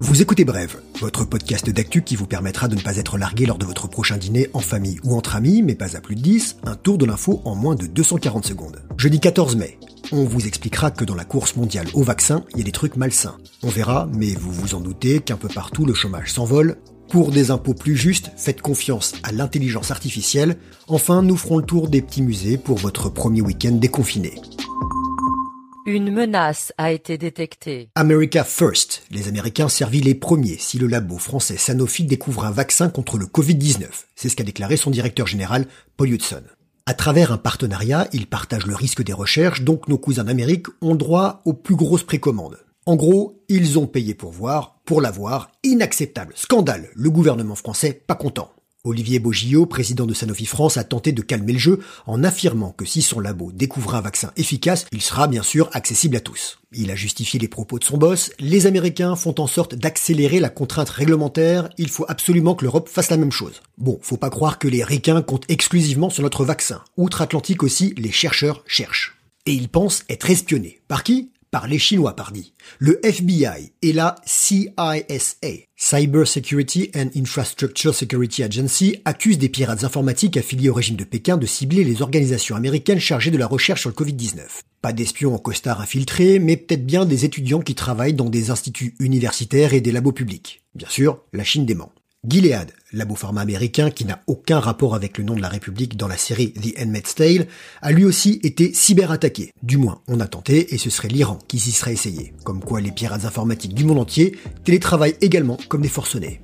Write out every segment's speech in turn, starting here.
Vous écoutez Brève, votre podcast d'actu qui vous permettra de ne pas être largué lors de votre prochain dîner en famille ou entre amis, mais pas à plus de 10, un tour de l'info en moins de 240 secondes. Jeudi 14 mai, on vous expliquera que dans la course mondiale au vaccin, il y a des trucs malsains. On verra, mais vous vous en doutez qu'un peu partout le chômage s'envole. Pour des impôts plus justes, faites confiance à l'intelligence artificielle. Enfin, nous ferons le tour des petits musées pour votre premier week-end déconfiné. Une menace a été détectée. America First. Les Américains servis les premiers si le labo français Sanofi découvre un vaccin contre le Covid-19. C'est ce qu'a déclaré son directeur général, Paul Hudson. À travers un partenariat, ils partagent le risque des recherches, donc nos cousins d'Amérique ont droit aux plus grosses précommandes. En gros, ils ont payé pour voir, pour l'avoir, inacceptable, scandale, le gouvernement français pas content. Olivier Bogillot, président de Sanofi France, a tenté de calmer le jeu en affirmant que si son labo découvre un vaccin efficace, il sera bien sûr accessible à tous. Il a justifié les propos de son boss, les Américains font en sorte d'accélérer la contrainte réglementaire, il faut absolument que l'Europe fasse la même chose. Bon, faut pas croire que les ricains comptent exclusivement sur notre vaccin. Outre-Atlantique aussi, les chercheurs cherchent. Et ils pensent être espionnés. Par qui? Par les Chinois, pardi. Le FBI et la CISA, Cyber Security and Infrastructure Security Agency, accusent des pirates informatiques affiliés au régime de Pékin de cibler les organisations américaines chargées de la recherche sur le Covid-19. Pas d'espions en costard infiltrés, mais peut-être bien des étudiants qui travaillent dans des instituts universitaires et des labos publics. Bien sûr, la Chine dément. Gilead, labo pharma américain qui n'a aucun rapport avec le nom de la République dans la série The Handmaid's Tale, a lui aussi été cyberattaqué. Du moins, on a tenté et ce serait l'Iran qui s'y serait essayé. Comme quoi les pirates informatiques du monde entier télétravaillent également comme des forcenés.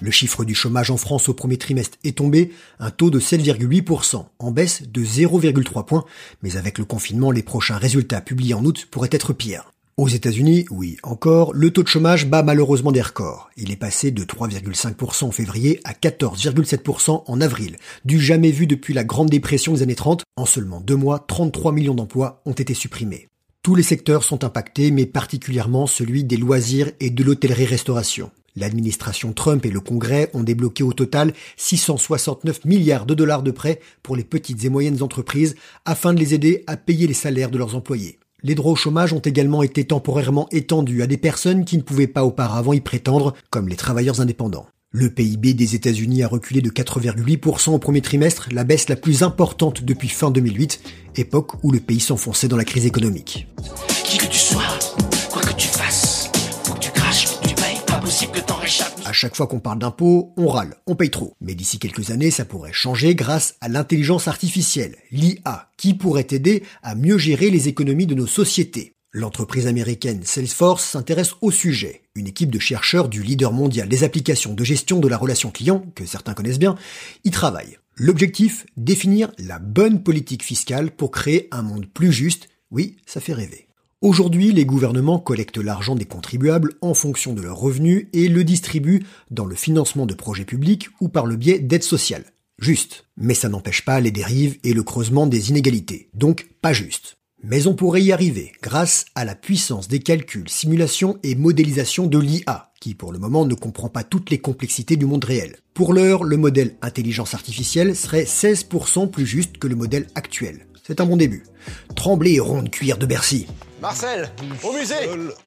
Le chiffre du chômage en France au premier trimestre est tombé, un taux de 7,8%, en baisse de 0,3 points, mais avec le confinement, les prochains résultats publiés en août pourraient être pires. Aux États-Unis, oui, encore, le taux de chômage bat malheureusement des records. Il est passé de 3,5% en février à 14,7% en avril, du jamais vu depuis la Grande Dépression des années 30. En seulement deux mois, 33 millions d'emplois ont été supprimés. Tous les secteurs sont impactés, mais particulièrement celui des loisirs et de l'hôtellerie-restauration. L'administration Trump et le Congrès ont débloqué au total 669 milliards de dollars de prêts pour les petites et moyennes entreprises afin de les aider à payer les salaires de leurs employés. Les droits au chômage ont également été temporairement étendus à des personnes qui ne pouvaient pas auparavant y prétendre, comme les travailleurs indépendants. Le PIB des États-Unis a reculé de 4,8% au premier trimestre, la baisse la plus importante depuis fin 2008, époque où le pays s'enfonçait dans la crise économique. Qui que tu sois, quoi que tu fasses, À chaque fois qu'on parle d'impôts, on râle, on paye trop. Mais d'ici quelques années, ça pourrait changer grâce à l'intelligence artificielle, l'IA, qui pourrait aider à mieux gérer les économies de nos sociétés. L'entreprise américaine Salesforce s'intéresse au sujet. Une équipe de chercheurs du leader mondial des applications de gestion de la relation client, que certains connaissent bien, y travaille. L'objectif, définir la bonne politique fiscale pour créer un monde plus juste. Oui, ça fait rêver. Aujourd'hui, les gouvernements collectent l'argent des contribuables en fonction de leurs revenus et le distribuent dans le financement de projets publics ou par le biais d'aides sociales. Juste. Mais ça n'empêche pas les dérives et le creusement des inégalités. Donc pas juste. Mais on pourrait y arriver grâce à la puissance des calculs, simulations et modélisations de l'IA, qui pour le moment ne comprend pas toutes les complexités du monde réel. Pour l'heure, le modèle intelligence artificielle serait 16% plus juste que le modèle actuel. C'est un bon début. Tremblez rond de cuir de Bercy. Marcel, au musée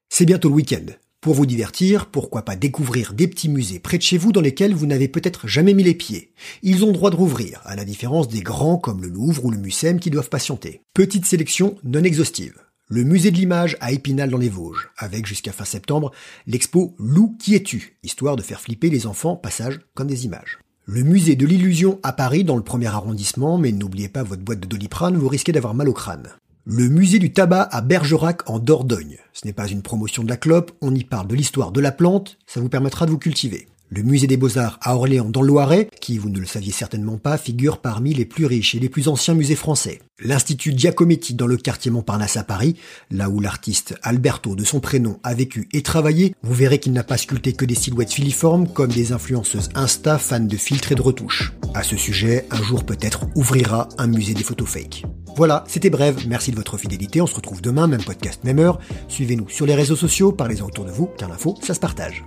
C'est bientôt le week-end. Pour vous divertir, pourquoi pas découvrir des petits musées près de chez vous dans lesquels vous n'avez peut-être jamais mis les pieds. Ils ont droit de rouvrir, à la différence des grands comme le Louvre ou le Mucem qui doivent patienter. Petite sélection non exhaustive. Le musée de l'image à Épinal dans les Vosges, avec jusqu'à fin septembre l'expo Lou qui es-tu, histoire de faire flipper les enfants passage comme des images. Le musée de l'illusion à Paris dans le premier arrondissement, mais n'oubliez pas votre boîte de doliprane, vous risquez d'avoir mal au crâne. Le musée du tabac à Bergerac en Dordogne. Ce n'est pas une promotion de la clope, on y parle de l'histoire de la plante, ça vous permettra de vous cultiver. Le musée des beaux-arts à Orléans dans le Loiret, qui, vous ne le saviez certainement pas, figure parmi les plus riches et les plus anciens musées français. L'Institut Giacometti dans le quartier Montparnasse à Paris, là où l'artiste Alberto de son prénom a vécu et travaillé, vous verrez qu'il n'a pas sculpté que des silhouettes filiformes comme des influenceuses Insta fans de filtres et de retouches. À ce sujet, un jour peut-être ouvrira un musée des photos fake. Voilà, c'était bref, merci de votre fidélité, on se retrouve demain, même podcast, même heure. Suivez-nous sur les réseaux sociaux, parlez-en autour de vous, car l'info, ça se partage.